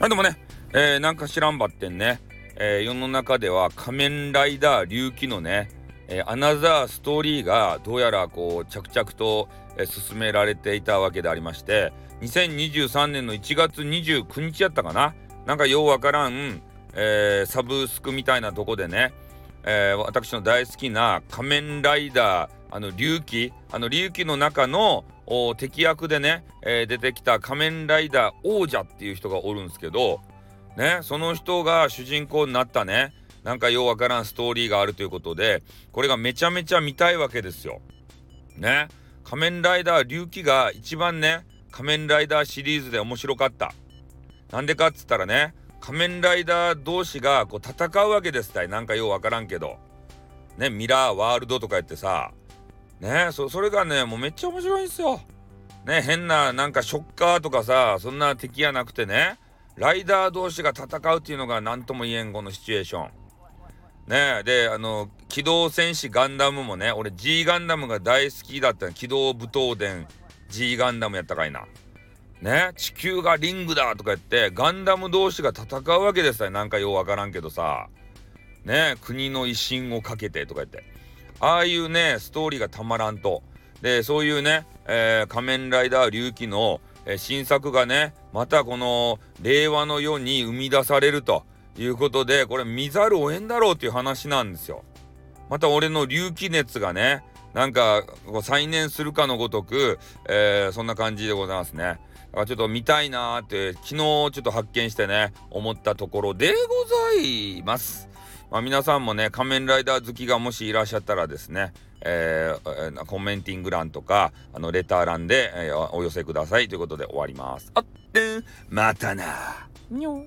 あでもね、えー、なんか知らんばってんね、えー、世の中では仮面ライダー龍騎のね、えー、アナザーストーリーがどうやらこう着々と、え、進められていたわけでありまして2023年の1月29日やったかな。なんかようわからん、え、サブスクみたいなとこでね、え、私の大好きな仮面ライダーあの龍騎あの龍騎の中の敵役でね、えー、出てきた仮面ライダー王者っていう人がおるんですけどねその人が主人公になったねなんかようわからんストーリーがあるということでこれがめちゃめちゃ見たいわけですよ。ね仮面ライダー龍騎が一番ね仮面ライダーシリーズで面白かった。なんでかっつったらね仮面ライダー同士がこう戦うわけですたいなんかようわからんけどねミラーワールドとか言ってさねそそれがねもうめっちゃ面白いんですよ。ね変ななんかショッカーとかさそんな敵やなくてねライダー同士が戦うっていうのが何とも言えんこのシチュエーション。ねであの機動戦士ガンダムもね俺 G ガンダムが大好きだった機動武闘伝 G ガンダムやったかいな。ね地球がリングだとか言ってガンダム同士が戦うわけですよなんかようわからんけどさね国の威信をかけてとか言ってああいうねストーリーがたまらんとでそういうね、えー、仮面ライダー龍騎の、えー、新作がねまたこの令和の世に生み出されるということでこれ見ざるを得んだろうっていう話なんですよ。また俺の龍騎熱がねなんか再燃するかのごとく、えー、そんな感じでございますね。ちょっと見たいなーって昨日ちょっと発見してね思ったところでございます。まあ、皆さんもね仮面ライダー好きがもしいらっしゃったらですね、えー、コメンティング欄とかあのレター欄で、えー、お寄せくださいということで終わります。あってまたな。にょ